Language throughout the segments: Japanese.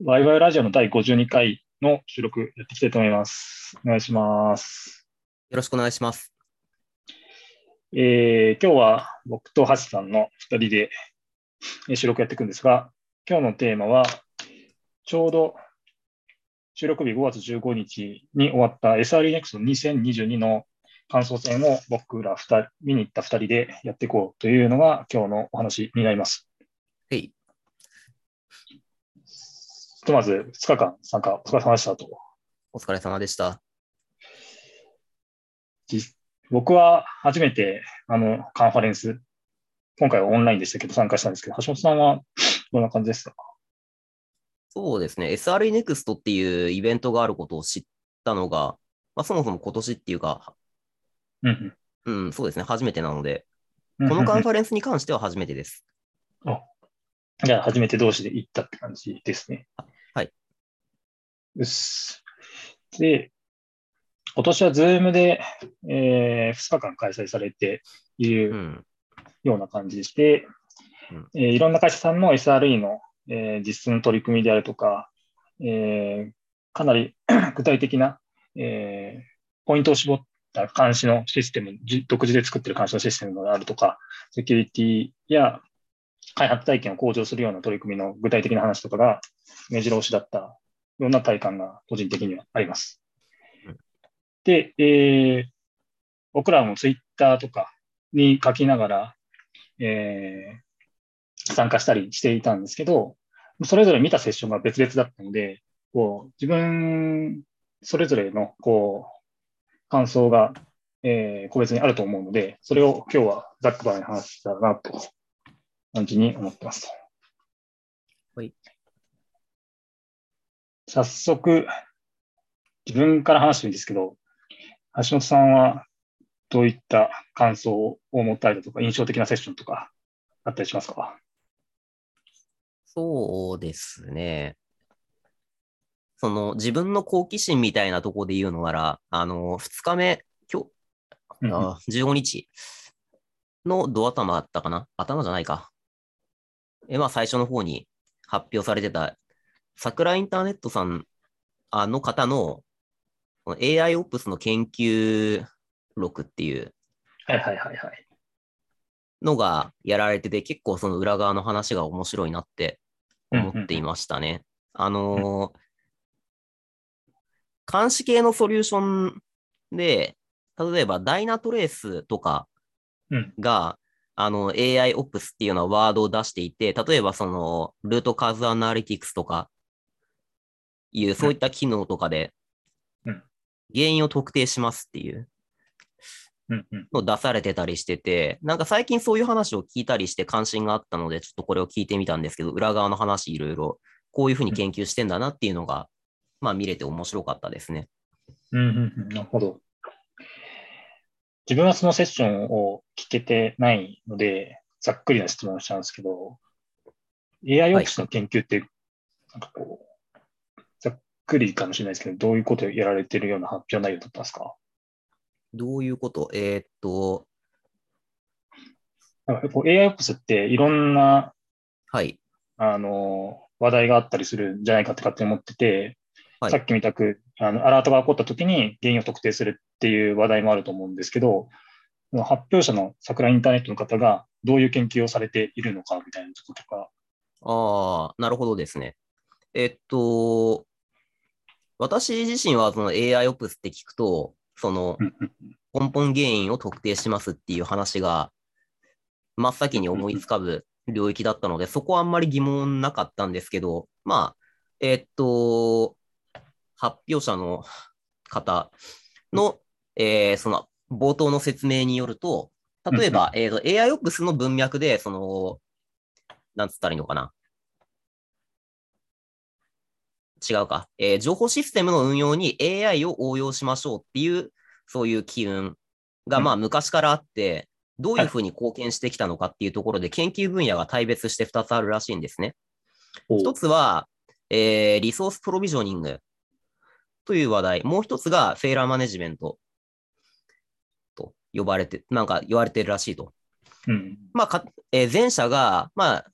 ワイワイラジオの第52回の収録やっていきたいと思います。お願いします。よろしくお願いします。えー今日は僕と橋さんの2人でえー収録やっていくんですが、今日のテーマは、ちょうど収録日5月15日に終わった SRENEXT2022 の感想戦を僕ら2人、見に行った2人でやっていこうというのが今日のお話になります。はい。ひとまず2日間参加お疲れ様でしたと。お疲れ様でした。実僕は初めてあのカンファレンス、今回はオンラインでしたけど参加したんですけど、橋本さんはどんな感じですかそうですね。SRE NEXT っていうイベントがあることを知ったのが、まあ、そもそも今年っていうか、うんうん、そうですね。初めてなので、うん。このカンフファレンスに関しては初めてです。じゃあ初めて同士で行ったって感じですね。はい。うっす。で、今年はズームで、え2日間開催されているうん。ような感じでして、うんえーいろんな会社さんの SRE の、えー実質の取り組みであるとか、えーかなり 具体的な、えーポイントを絞った監視のシステム、じ独自で作っている監視のシステムがあるとか、セキュリティや開発体験を向上するような取り組みの具体的な話とかが目白押しだったような体感が個人的にはありますうん。で、えー僕らもツイッターとかに書きながら、えー参加したりしていたんですけど、それぞれ見たセッションが別々だったので、こう自分それぞれのこう感想が、えー個別にあると思うので、それを今日はざっくばらんに話したらなと感じに思ってますと。はい。早速、自分から話してるんですけど、橋本さんはどういった感想を持ったりだとか、印象的なセッションとかあったりしますか？そうですね。その自分の好奇心みたいなところで言うのなら、あの、2日目、今日、あ15日のド頭だったかな？頭じゃないか。え、まあ最初の方に発表されてた、桜インターネットさんあの方の AIOps の研究録っていうはいはいはいはい。のがやられてて、結構その裏側の話が面白いなって思っていましたね。あのー監視系のソリューションで、例えばダイナトレースとかうんが、あの AI Ops っていうようなワードを出していて、例えばそのルートカーズアナリティクスとかいうそういった機能とかでうん原因を特定しますっていう。のを出されてたりしてて、なんか最近そういう話を聞いたりして関心があったので、ちょっとこれを聞いてみたんですけど、裏側の話いろいろこういうふうに研究してんだなっていうのが、まあ見れて面白かったですね。うんうんうん、なるほど。自分はそのセッションを聞けてないので、ざっくりな質問をしたんですけど、AI オプスの研究って、なんかこう、くりかもしれないですけど、どういうことをやられてるような発表内容だったんですか？どういうこと？えーっと、なんかこう AI オプスっていろんな、はい。あの、話題があったりするんじゃないかって勝手に思ってて、はい。さっきみたく、あの、アラートが起こった時に原因を特定するっていう話題もあると思うんですけど、発表者の桜インターネットの方がどういう研究をされているのかみたいなこととか、ああ、なるほどですね。えっと、私自身はその AIOps って聞くと、その根本原因を特定しますっていう話が真っ先に思いつかぶ領域だったので、そこはあんまり疑問なかったんですけど、まあ、えっと、発表者の方の、えーその冒頭の説明によると、例えば、えーと AIOps の文脈で、その、なんつったらいいのかな。違うか。えー情報システムの運用に AI を応用しましょうっていう、そういう機運が、うんまあ、昔からあって、どういうふうに貢献してきたのかっていうところで、研究分野が大別して2つあるらしいんですね。一つは、えーリソースプロビジョニングという話題。もう一つがフェイラーマネジメントと呼ばれて、なんか言われてるらしいと。うん。まあか、えー前者が、まあ、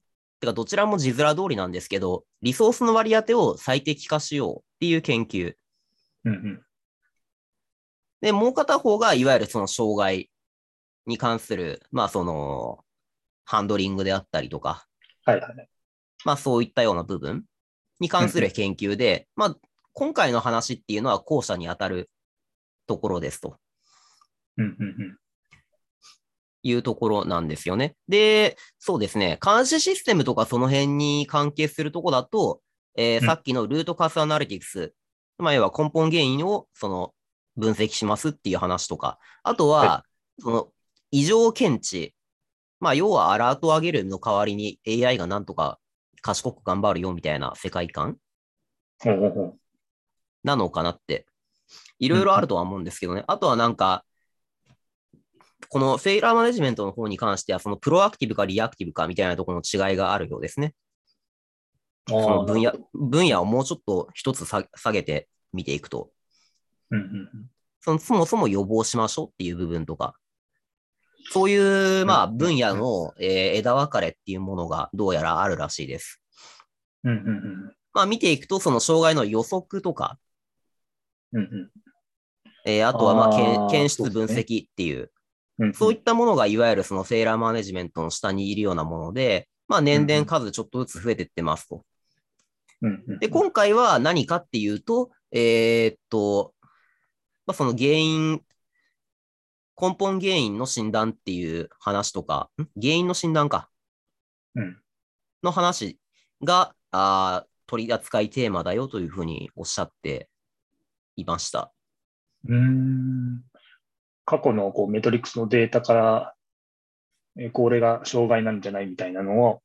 てかどちらも字面通りなんですけど、リソースの割り当てを最適化しようっていう研究。うんうん。で、もう片方がいわゆるその障害に関する、まあその、ハンドリングであったりとか、はいはい。まあそういったような部分に関する研究で、まあ今回の話っていうのは後者に当たるところですとうんうんうん。いうところなんですよね。で、そうですね、監視システムとかその辺に関係するところだと、えーうんさっきのルートカスアナリティクス、まあ要は根本原因をその分析しますっていう話とか、あとは、はその異常検知、まあ要はアラートを上げるの代わりに AI がなんとか賢く頑張るよみたいな世界観。なのかなって、いろいろあるとは思うんですけどね。あとはなんか、このフェイラーマネジメントの方に関しては、そのプロアクティブかリアクティブかみたいなところの違いがあるようですね。その分野、分野をもうちょっと一つ下下げて見ていくと、うんうんうん。そのそもそも予防しましょうっていう部分とか、そういう、まあ、うん分野の、えー枝分かれっていうものがどうやらあるらしいです。うんうんまあ、見ていくと、その障害の予測とか、うん。うんえーあとは、まあ、検検出分析っていう、うん。そういったものがいわゆるそのフェイラーマネジメントの下にいるようなもので、まあ年々数ちょっとずつ増えていってますと。で、今回は何かっていうと、えーっと、まあその原因、根本原因の診断っていう話とか、ん？原因の診断か。うんの話が、あー取り扱いテーマだよというふうにおっしゃっていました。うーん過去のこうメトリックスのデータから、えーこれが障害なんじゃないみたいなのを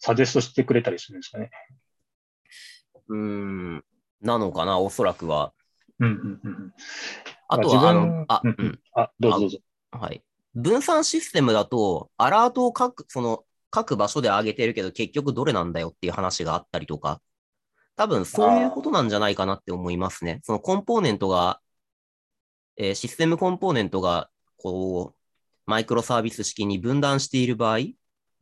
サジェストしてくれたりするんですかね。うーん、なのかな、おそらくは。うんうんうんうん。あとは、あの、あ、ううんん、あ、どうぞどうぞ。はい。分散システムだと、アラートを各、その、各場所で上げてるけど、結局どれなんだよっていう話があったりとか、多分そういうことなんじゃないかなって思いますね。そのコンポーネントが、えーシステムコンポーネントが、こう、マイクロサービス式に分断している場合、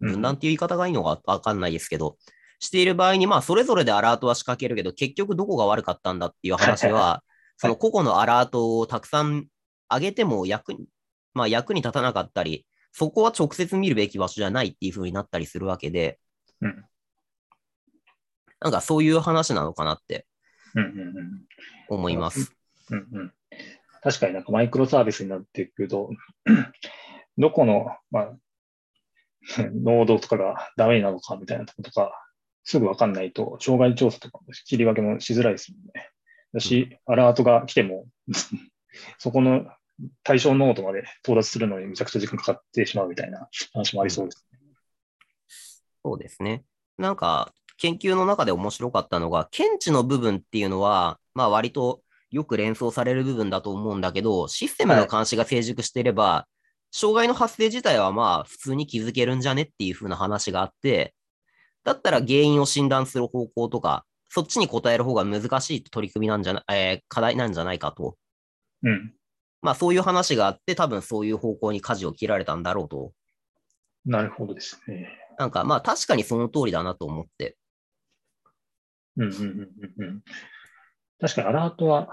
分断っていう言い方がいいのかわかんないですけど、している場合に、まあ、それぞれでアラートは仕掛けるけど、結局どこが悪かったんだっていう話は、その個々のアラートをたくさん上げても役に、まあ、役に立たなかったり、そこは直接見るべき場所じゃないっていう風になったりするわけで、うん。なんかそういう話なのかなってうんうんうん。思います。うんうん確かになんかマイクロサービスになっていくと、どこの、まあ、ノードとかがダメなのかみたいなとことか、すぐわかんないと、障害調査とかも切り分けもしづらいですもんね。だし、アラートが来ても、そこの対象ノードまで到達するのにめちゃくちゃ時間かかってしまうみたいな話もありそうですね。そうですね。なんか、研究の中で面白かったのが、検知の部分っていうのは、まあ割とよく連想される部分だと思うんだけど、システムの監視が成熟していれば、障害の発生自体はまあ普通に気づけるんじゃねっていう風な話があって、だったら原因を診断する方向とか、そっちに答える方が難しい取り組みなんじゃな、えー課題なんじゃないかと。うん。まあそういう話があって、多分そういう方向に舵を切られたんだろうと。なるほどですね。なんかまあ確かにその通りだなと思って。うんうんうんうんうん。確かにアラートは、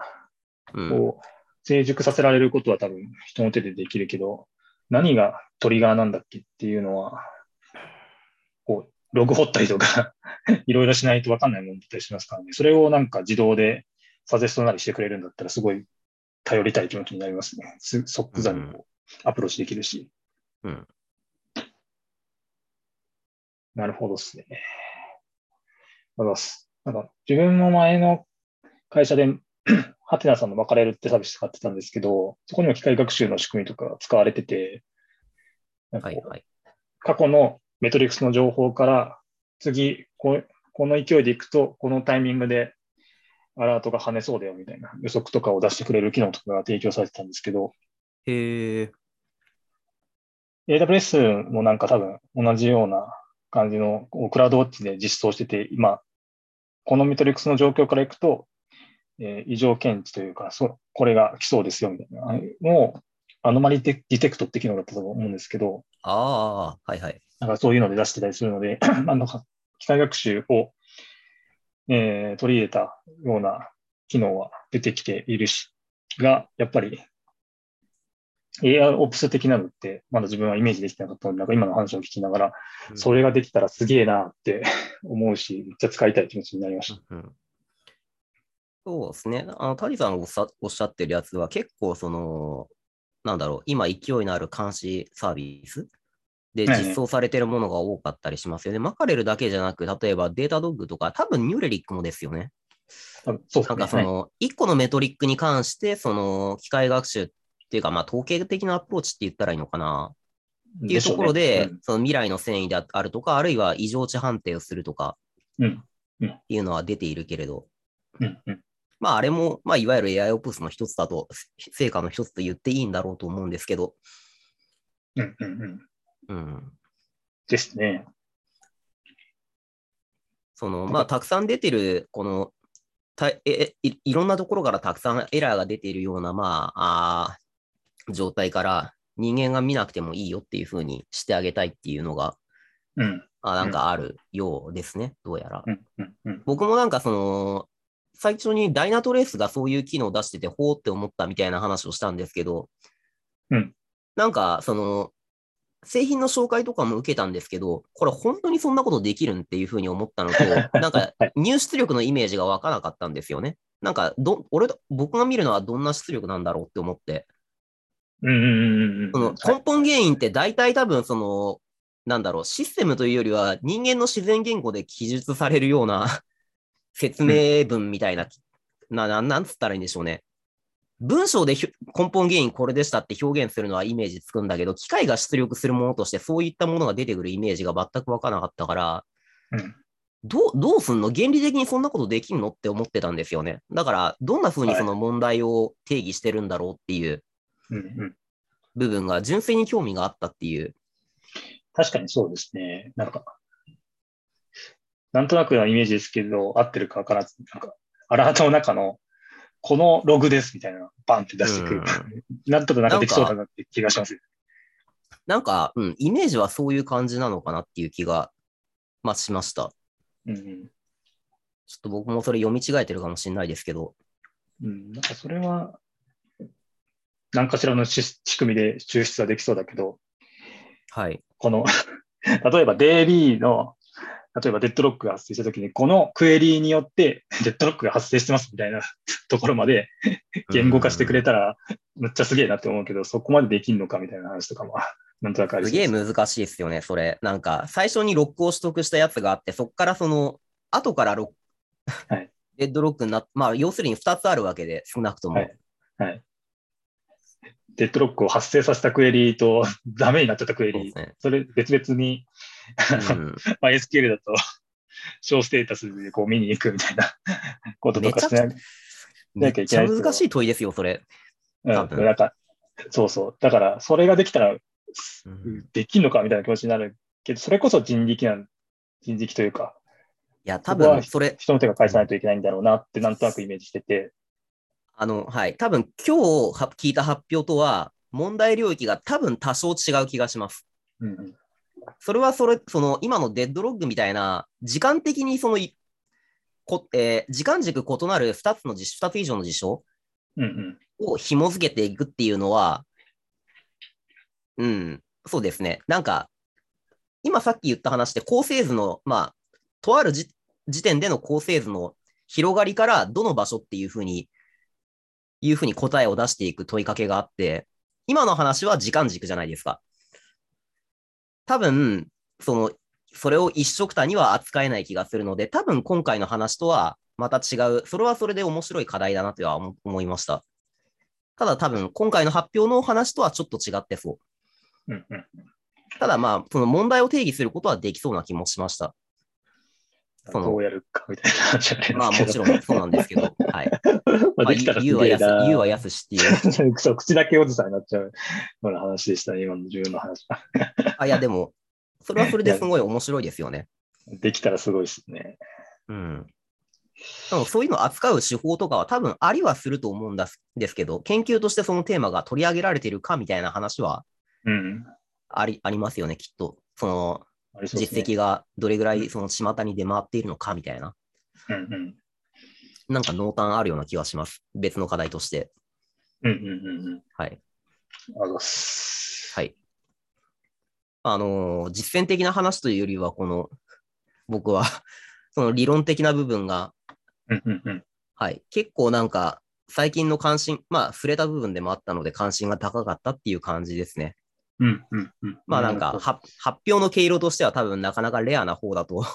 うん。こう、成熟させられることは多分人の手でできるけど、何がトリガーなんだっけっていうのは、こう、ログ掘ったりとか、いろいろしないと分かんないものだったりしますからね。それをなんか自動でサジェストなりしてくれるんだったら、すごい頼りたい気持ちになりますね。す即座にこうアプローチできるし。うん。なるほどですね。ありがとうございます。なんか自分も前の会社で、ハテナさんのマカレルってサービス使ってたんですけど、そこにも機械学習の仕組みとかが使われてて、はいはい。過去のメトリックスの情報から、次こう、この勢いでいくと、このタイミングでアラートが跳ねそうだよみたいな予測とかを出してくれる機能とかが提供されてたんですけど、へえ。AWS もなんか多分同じような感じのクラウドウォッチで実装してて、今、このメトリックスの状況からいくと、えー異常検知というか、そうこれが来そうですよみたいなのを、アノマリディテクトって機能だったと思うんですけど、ああ、はいはい。なんかそういうので出してたりするので、なんか機械学習を、えー取り入れたような機能は出てきているし、が、やっぱり AI オプス的なのって、まだ自分はイメージできてなかったので、なんか今の話を聞きながら、それができたらすげえなって 思うし、めっちゃ使いたい気持ちになりました。うんそうですね。あの、タリさんがおっしゃおっしゃってるやつは結構その、なんだろう、今勢いのある監視サービスではいはい実装されてるものが多かったりしますよね。マカレルだけじゃなく、例えばデータドッグとか、多分ニューレリックもですよね。そうね。なんかその、一個のメトリックに関して、その、機械学習っていうか、まあ、統計的なアプローチって言ったらいいのかな。はい、っていうところで、しょうねその未来の繊維であるとか、あるいは異常値判定をするとかうんっていうのは出ているけれど、うんうんうんまあ、あれも、まあ、いわゆる AI オプスの一つだと、成果の一つと言っていいんだろうと思うんですけど、うんうんうんうん。ですね。その、まあ、たくさん出てる、この、たえいいろんなところからたくさんエラーが出ているような、まあ、あー状態から、人間が見なくてもいいよっていうふうにしてあげたいっていうのが、うんあなんかあるようですね、どうやら。うんうんうん僕もなんかその、最初にダイナトレースがそういう機能を出してて、ほーって思ったみたいな話をしたんですけど、うん。なんかその、製品の紹介とかも受けたんですけど、これ本当にそんなことできるんっていうふうに思ったのと、なんかはい。入出力のイメージがわからなかったんですよね。なんかど、俺、僕が見るのはどんな出力なんだろうって思って、うんうんうんうん。そのはい。根本原因って大体多分その、なんだろう、システムというよりは人間の自然言語で記述されるような説明文みたいな、な、ななんつったらいいんでしょうね。文章で根本原因これでしたって表現するのはイメージつくんだけど、機械が出力するものとしてそういったものが出てくるイメージが全くわからなかったから、うんどう、どうすんの？原理的にそんなことできんのって思ってたんですよね。だから、どんな風にその問題を定義してるんだろうっていううんうん部分が純粋に興味があったっていう。確かにそうですね。なんか、なんとなくのイメージですけど、合ってるかわからず、なんか、アラートの中の、このログですみたいなのバンって出してくる。なんとかなんかできそうだなって気がします。なんか、うん、イメージはそういう感じなのかなっていう気が、まあ、しました。うんうんちょっと僕もそれ読み違えてるかもしれないですけど。うん、なんかそれは、何かしらのし仕組みで抽出はできそうだけど、はい。この、例えば DB の、例えばデッドロックが発生したときに、このクエリーによって デッドロックが発生してますみたいな ところまで 言語化してくれたら、めっちゃすげえなって思うけど、そこまでできんのかみたいな話とかも、なんとなくありすげえ難しいですよね、それ。なんか、最初にロックを取得したやつがあって、そこからその、後からロック、はいデッドロックになっまあ、要するに2つあるわけで、少なくとも。はいはい。デッドロックを発生させたクエリーとダメになっちゃったクエリー、そね。それ別々に、うんまあ、SQL だと小ステータスでこう見に行くみたいな こととかしてない。めっちゃ難しい問いですよ、それ。うん、なんか、そうそう。だから、それができたら、うんできんのかみたいな気持ちになるけど、それこそ人力なん、人力というか、いや、多分それ、人の手が返さないといけないんだろうなって、なんとなくイメージしてて、あの、はい。多分今日は聞いた発表とは、問題領域が多分多少違う気がします。うんうん、それはそれ、その今のデッドロッグみたいな、時間的にそのいこ、えー時間軸異なる2つの事2つ以上の事象うんうん、を紐付けていくっていうのは、うん、そうですね。なんか、今さっき言った話で構成図の、まあ、とあるじ時点での構成図の広がりからどの場所っていうふうに、いうふうに答えを出していく問いかけがあって、今の話は時間軸じゃないですか。多分、その、それを一緒くたには扱えない気がするので、多分今回の話とはまた違う、それはそれで面白い課題だなとは思思いました。ただ多分今回の発表の話とはちょっと違ってそう。ただまあ、その問題を定義することはできそうな気もしました。どうやるかみたいな話じゃないまあもちろんそうなんですけど、はい。まあ、まあ、できたらす言うはやす、げえな。言うはやすしっていう。そう口だけおじさんになっちゃうような話でしたね、今の自分の話。あ、いやでも、それはそれですごい面白いですよね。できたらすごいですね。うん。でもそういうのを扱う手法とかは多分ありはすると思うんですですけど、研究としてそのテーマが取り上げられているかみたいな話はうん。ありありますよね、きっと。その、ね実績がどれぐらいその巷に出回っているのかみたいな、うんうん。なんか濃淡あるような気がします。別の課題として。うんうんうんうん。はい。あざす。はい。あのー実践的な話というよりは、この、僕は、その理論的な部分が、うんうんうん。はい、結構なんか、最近の関心、まあ、触れた部分でもあったので、関心が高かったっていう感じですね。うんうんうん。まあなんか、は発表の毛色としては多分なかなかレアな方だと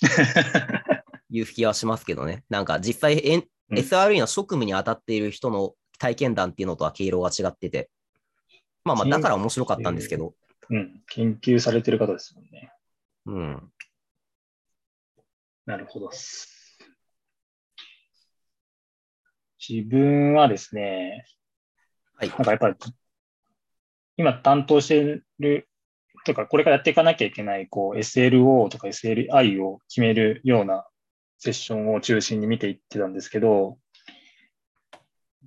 いう気はしますけどね。なんか実際、うん SRE の職務に当たっている人の体験談っていうのとは毛色が違ってて、まあまあ、だから面白かったんですけど、うん。研究されてる方ですもんね。うん。なるほど。自分はですね、はいなんかやっぱり、今担当してる、とか、これからやっていかなきゃいけない、こう、SLO とか SLI を決めるようなセッションを中心に見ていってたんですけど、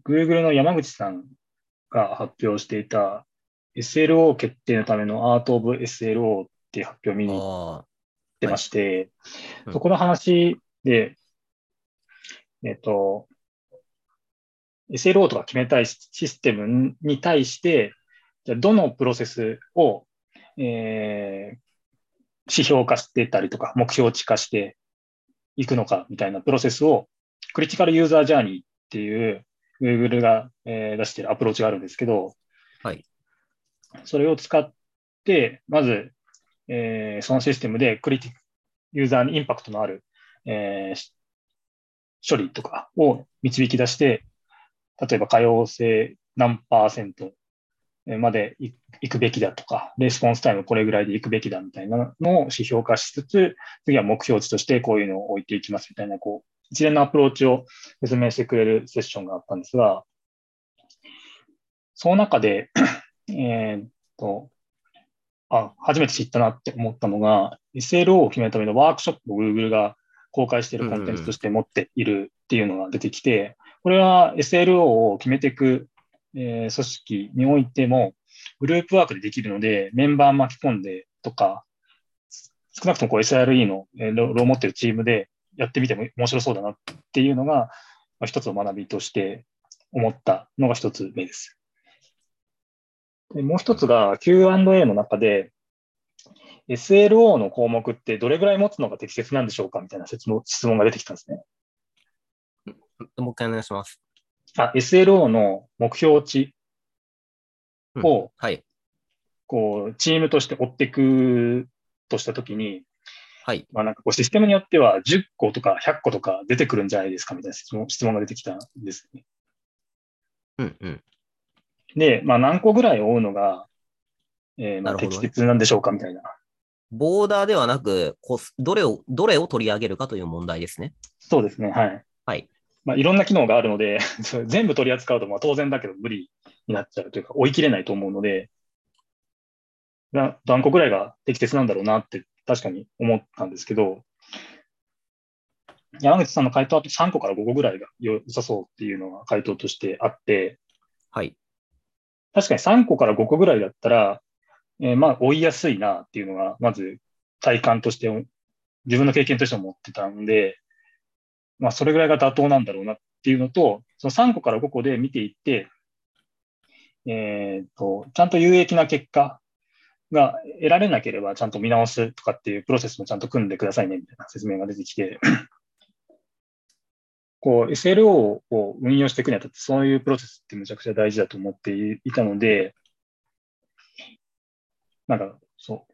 Google の山口さんが発表していた SLO 決定のための Art of SLO っていう発表を見に行っあてまして、うん。そこの話で、えっと、SLO とか決めたいシステムに対して、じゃあどのプロセスを、えー指標化してたりとか、目標値化していくのかみたいなプロセスを、クリティカルユーザージャーニーっていう、Google が、えー出しているアプローチがあるんですけど、はい。それを使って、まず、えーそのシステムでクリティユーザーにインパクトのある、えーし処理とかを導き出して、例えば可用性何パーセントまで行くべきだとか、レスポンスタイムこれぐらいで行くべきだみたいなのを指標化しつつ、次は目標値としてこういうのを置いていきますみたいな、こう、一連のアプローチを説明してくれるセッションがあったんですが、その中で、えっと、あ、初めて知ったなって思ったのが、SLO を決めるためのワークショップを Google が公開しているコンテンツとして持っているっていうのが出てきて、これは SLO を決めていく、えー組織においても、グループワークでできるので、メンバー巻き込んでとか、少なくともこう SRE のえーロローを持ってるチームでやってみても面白そうだなっていうのが、まあ一つの学びとして思ったのが一つ目です。でもう一つが Q&A の中で、SLO の項目ってどれぐらい持つのが適切なんでしょうかみたいな質問質問が出てきたんですね。もう一回お願いします。あ、SLO の目標値うんを、はい。こう、チームとして追っていくとしたときに、はい。まあなんかこうシステムによっては10個とか100個とか出てくるんじゃないですかみたいな質問質問が出てきたんですね。うんうん。で、まあ何個ぐらい追うのが、えーまあ適切なんでしょうかみたいな。ボーダーではなく、どれを、どれを取り上げるかという問題ですね。そうですね。はい。はい。まあいろんな機能があるので、全部取り扱うとまあ当然だけど無理になっちゃうというか追い切れないと思うので、な何個ぐらいが適切なんだろうなって確かに思ったんですけど、山口さんの回答はあと3個から5個ぐらいが良さそうっていうのが回答としてあって、はい。確かに3個から5個ぐらいだったら、えーまあ追いやすいなっていうのが、まず体感として、自分の経験として思ってたんで、まあそれぐらいが妥当なんだろうなっていうのと、その3個から5個で見ていって、えっと、ちゃんと有益な結果が得られなければちゃんと見直すとかっていうプロセスもちゃんと組んでくださいねみたいな説明が出てきて、こう SLO を運用していくにあたってそういうプロセスってむちゃくちゃ大事だと思っていたので、なんかそう、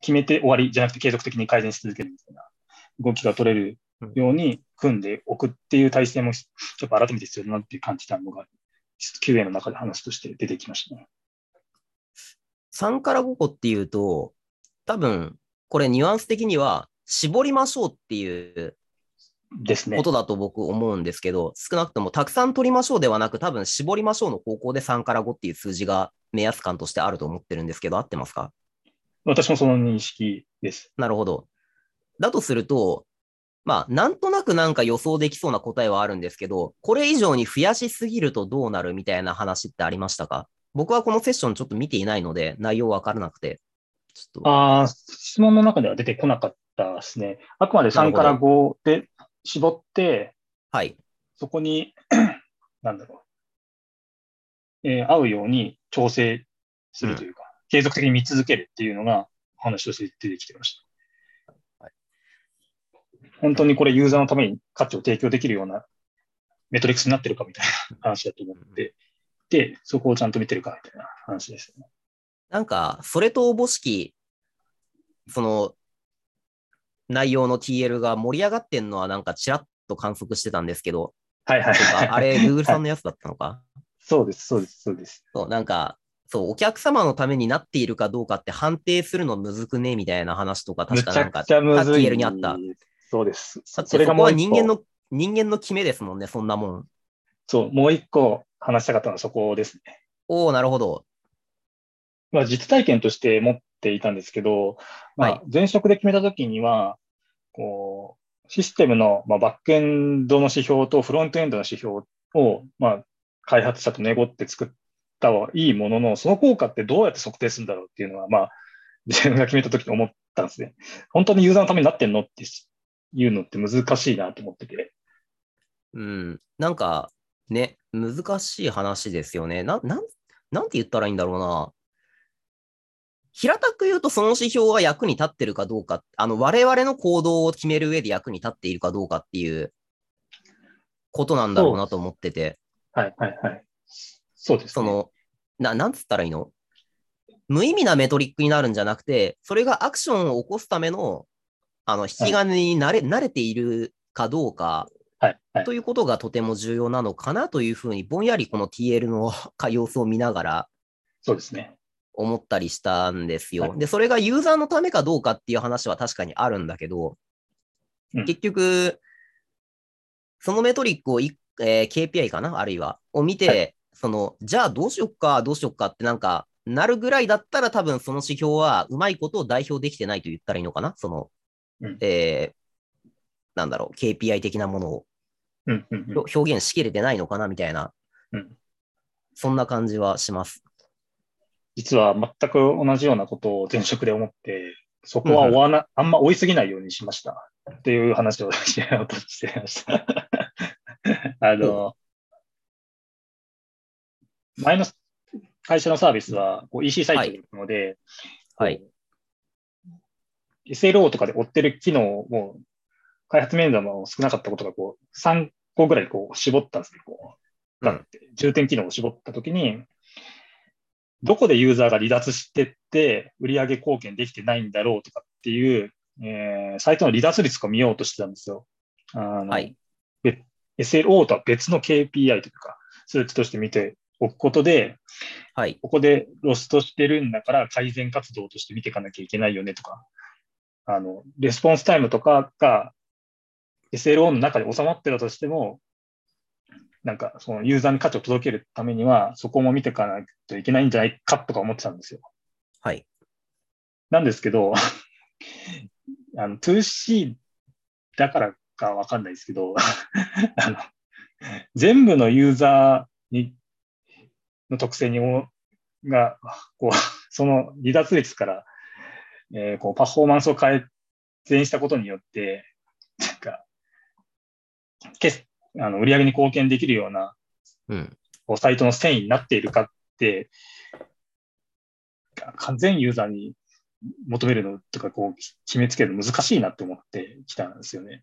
決めて終わりじゃなくて継続的に改善し続けるみたいな動きが取れるように組んでおくっていう体制もやっぱ改めて必要だなって感じたのが QA の中で話として出てきましたね。3から5個っていうと、多分、これニュアンス的には、絞りましょうっていうですねこ。とだと僕思うんですけど、少なくともたくさん取りましょうではなく、多分絞りましょうの方向で3から5っていう数字が目安感としてあると思ってるんですけど、合ってますか？私もその認識です。なるほど。だとすると、まあ、なんとなくなんか予想できそうな答えはあるんですけど、これ以上に増やしすぎるとどうなるみたいな話ってありましたか？僕はこのセッションちょっと見ていないので、内容わからなくて。ちょっと、ああ、質問の中では出てこなかったですね。あくまで3から5で絞って、はい。そこに、なんだろう、えー合うように調整するというか、継続的に見続けるっていうのが話として出てきてました。はい本当にこれユーザーのために価値を提供できるようなメトリックスになってるかみたいな話だと思って、で、そこをちゃんと見てるかみたいな話ですね。なんか、それとおぼしき、その、内容の TL が盛り上がってんのはなんかちらっと観測してたんですけど、はいはいとはい。かあれ、Google さんのやつだったのか？そうです、そうです、そうです。そう、なんか、そう、お客様のためになっているかどうかって判定するのむずくね？みたいな話とか、確かなんか、くちゃむずい。TL にあった。そうです。だってそこは人間の、人間の決めですもんね、そんなもん。そう、もう一個話したかったのはそこですね。おおなるほど。まあ、実体験として持っていたんですけど、まはいあ、前職で決めたときには、こう、システムの、まあ、バックエンドの指標とフロントエンドの指標を、まあ、開発者と願って作ったはいいものの、その効果ってどうやって測定するんだろうっていうのは、まあ、自分が決めたときに思ったんですね。本当にユーザーのためになってんのっていうのって難しいなと思ってて。うん。なんか、ね、難しい話ですよね。な、なん、なんて言ったらいいんだろうな。平たく言うと、その指標が役に立ってるかどうか、あの、我々の行動を決める上で役に立っているかどうかっていうことなんだろうなと思ってて、はい、はい、はい。そうです、ね。その、な、なんつったらいいの？無意味なメトリックになるんじゃなくて、それがアクションを起こすための、あの、引き金に慣れ、慣れているかどうか、はい、はい。ということがとても重要なのかなというふうに、ぼんやりこの TL の様子を見ながらそうですね。思ったりしたんですよ。はい。で、それがユーザーのためかどうかっていう話は確かにあるんだけど、うん。結局、そのメトリックをい、えー KPI かな？あるいは、を見て、はその、じゃあどうしよっか、どうしよっかってなんか、なるぐらいだったら多分その指標はうまいことを代表できてないと言ったらいいのかな？その、うんえーなんだろう、KPI 的なものを。うん、うん、うん。表現しきれてないのかなみたいな、うんそんな感じはします。実は全く同じようなことを前職で思って、そこは追わな、あんま追いすぎないようにしました。っていう話をしようとしてました。あの、前の会社のサービスはこう EC サイトなので、はい。こう SLO とかで追ってる機能を開発面談も少なかったことがこう3個ぐらいこう絞ったんですね。こうガンって重点機能を絞ったときに、どこでユーザーが離脱してって売上貢献できてないんだろうとかっていう、えーサイトの離脱率を見ようとしてたんですよ。あのはい。SLO とは別の KPI というか、数値として見ておくことで、はい。ここでロストしてるんだから改善活動として見ていかなきゃいけないよねとか、あの、レスポンスタイムとかが SLO の中で収まってたとしても、なんかそのユーザーに価値を届けるためには、そこも見ていかないといけないんじゃないかとか思ってたんですよ。はい。なんですけど、あの、2C だからかわかんないですけど、あの、全部のユーザーに、の特性にお、が、こう、その離脱率から、えーこう、パフォーマンスを改善したことによって、なんか、あの売り上げに貢献できるような、うん。こうサイトの繊維になっているかって、完全ユーザーに求めるのとか、こう、決めつけるの難しいなって思ってきたんですよね。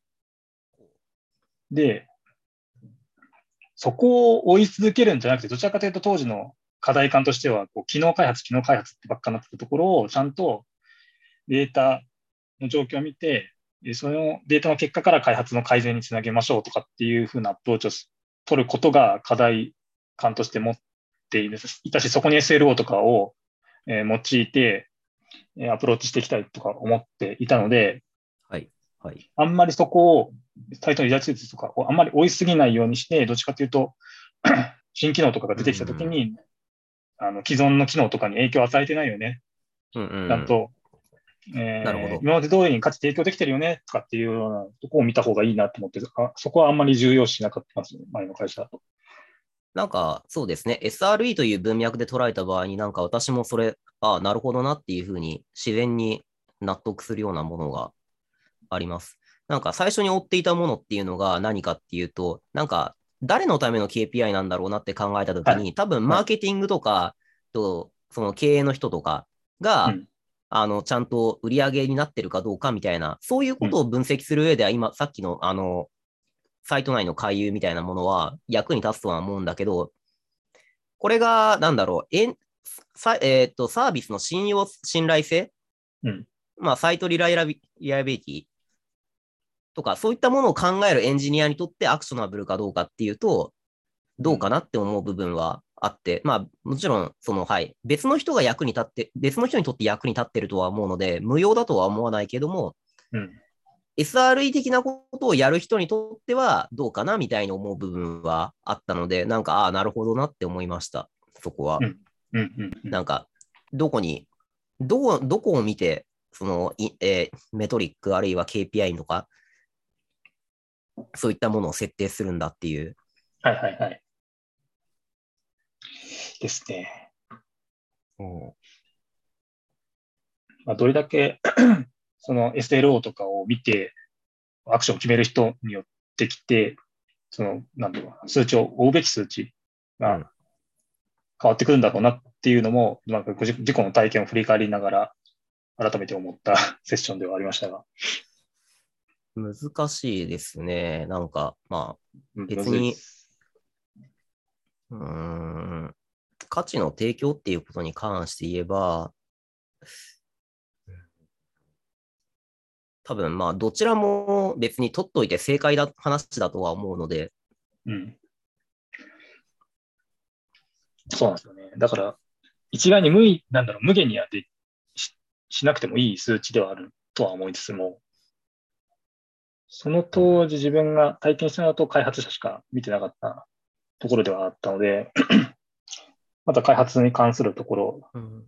で、そこを追い続けるんじゃなくて、どちらかというと当時の課題感としては、こう機能開発、機能開発ってばっかになってたところを、ちゃんとデータの状況を見て、でそのデータの結果から開発の改善につなげましょうとかっていうふうなアプローチを取ることが課題感として持っていたし、そこに SLO とかを、えー用いて、えーアプローチしていきたいとか思っていたので、はい。はい。あんまりそこを、サイトの離脱率とかをあんまり追いすぎないようにして、どっちかというと、新機能とかが出てきたときに、あの既存の機能とかに影響を与えてないよね、うんうん、ちゃんと、えーなるほど今まで通りに価値提供できてるよねとかっていうようなとこを見た方がいいなと思って、あそこはあんまり重要視しなかったんですよ、前の会社だと。なんか、そうですね。SRE という文脈で捉えた場合に、なんか私もそれ、ああ、なるほどなっていうふうに自然に納得するようなものがあります。なんか最初に追っていたものっていうのが何かっていうと、なんか誰のための KPI なんだろうなって考えたときに、はい多分マーケティングとか、と、その経営の人とかが、うんあの、ちゃんと売り上げになってるかどうかみたいな、そういうことを分析する上では、今、さっきの、あの、サイト内の回遊みたいなものは役に立つとは思うんだけど、これが、なんだろう、えんさえーっと、サービスの信用、信頼性、うん。まあ、サイトリライラビリライビリティ？とか、そういったものを考えるエンジニアにとってアクショナブルかどうかっていうと、どうかなって思う部分はあって、まあ、もちろん、その、はい、別の人が役に立って、別の人にとって役に立ってるとは思うので、無用だとは思わないけども、うん。SRE 的なことをやる人にとってはどうかなみたいに思う部分はあったので、なんか、ああ、なるほどなって思いました、そこは。うんうんうんうん。なんか、どこに、どこ、どこを見て、その、いえーメトリックあるいは KPI とか、そういったものを設定するんだっていう。はいはいはい。ですね。まあ、どれだけ その SLO とかを見て、アクションを決める人によってきて、その、なんだろうな、数値を追うべき数値うんが変わってくるんだろうなっていうのも、なんか自自己の体験を振り返りながら、改めて思った セッションではありましたが。難しいですね。なんか、まうん別にあ、うーん、価値の提供っていうことに関して言えば、多分まあ、どちらも別に取っといて正解だ話だとは思うので、うん。そうなんですよね。だから、一概に無意、なんだろう、無限にはでししなくてもいい数値ではあるとは思いつつも、その当時自分が体験したのと開発者しか見てなかったところではあったので、また開発に関するところうん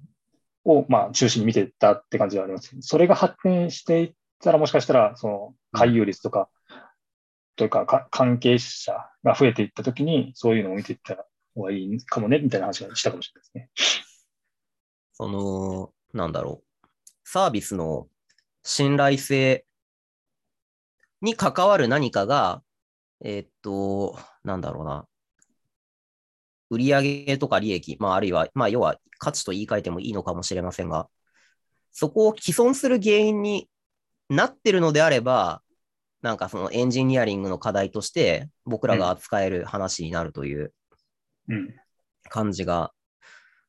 を、まあ、中心に見てたって感じはあります。それが発展していったら、もしかしたら、その、回遊率とか、というかか、関係者が増えていったときに、そういうのを見ていった方がいいかもね、みたいな話がしたかもしれないですね。その、なんだろう、サービスの信頼性に関わる何かが、えーっと、なんだろうな、売上とか利益、まあ、あるいは、まあ、要は価値と言い換えてもいいのかもしれませんが、そこを既存する原因になってるのであれば、なんかそのエンジニアリングの課題として僕らが扱える話になるといううん。感じが、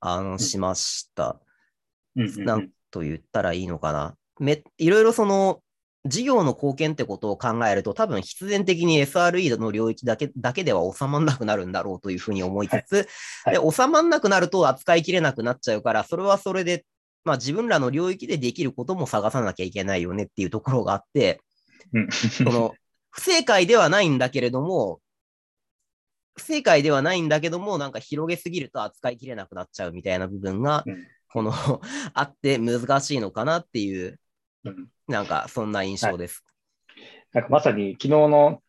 あの、しました。なんと言ったらいいのかな。めいろいろその、事業の貢献ってことを考えると、多分必然的に SRE の領域だけだけでは収まらなくなるんだろうというふうに思いつつ、はい。で収まらなくなると扱いきれなくなっちゃうから、それはそれで、まあ、自分らの領域でできることも探さなきゃいけないよねっていうところがあって、うん。その不正解ではないんだけれども、不正解ではないんだけども、なんか広げすぎると扱いきれなくなっちゃうみたいな部分が、うん。このあって難しいのかなっていう、うんなんかそんな印象です。なんかまさに昨日の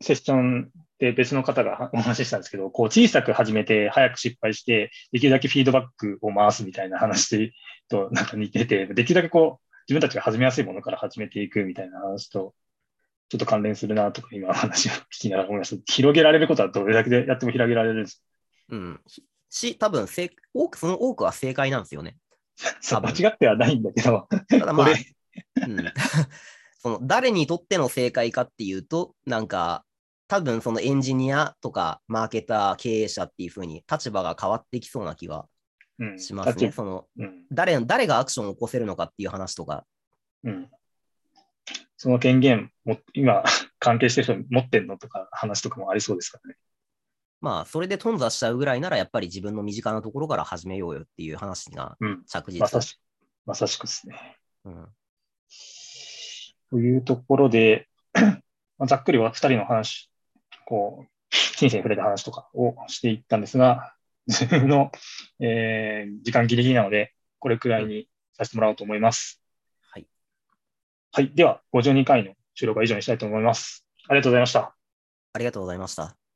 セッションで別の方がお話ししたんですけど、こう小さく始めて早く失敗して、できるだけフィードバックを回すみたいな話となんか似てて、できるだけこう自分たちが始めやすいものから始めていくみたいな話と、ちょっと関連するなとか今話を聞きながら思いました。広げられることはどれだけでやっても広げられるんですうん。し、多分正多く、その多くは正解なんですよね。間違ってはないんだけど、ただまあうん、その誰にとっての正解かっていうと、なんか、多分そのエンジニアとかマーケター、経営者っていう風に立場が変わってきそうな気がうん、しますね。立ちそのうん誰誰がアクションを起こせるのかっていう話とか。うん。その権限も、今、関係してる人持ってんのとか話とかもありそうですからね。まあ、それで頓挫しちゃうぐらいなら、やっぱり自分の身近なところから始めようよっていう話がうん。着実まさしく、まさしくですね。うんというところで、まあざっくりは2人の話、こう、人生に触れた話とかをしていったんですが、自分の、えー時間ギリギリなので、これくらいにさせてもらおうと思います。はい。はい。では、52回の収録は以上にしたいと思います。ありがとうございました。ありがとうございました。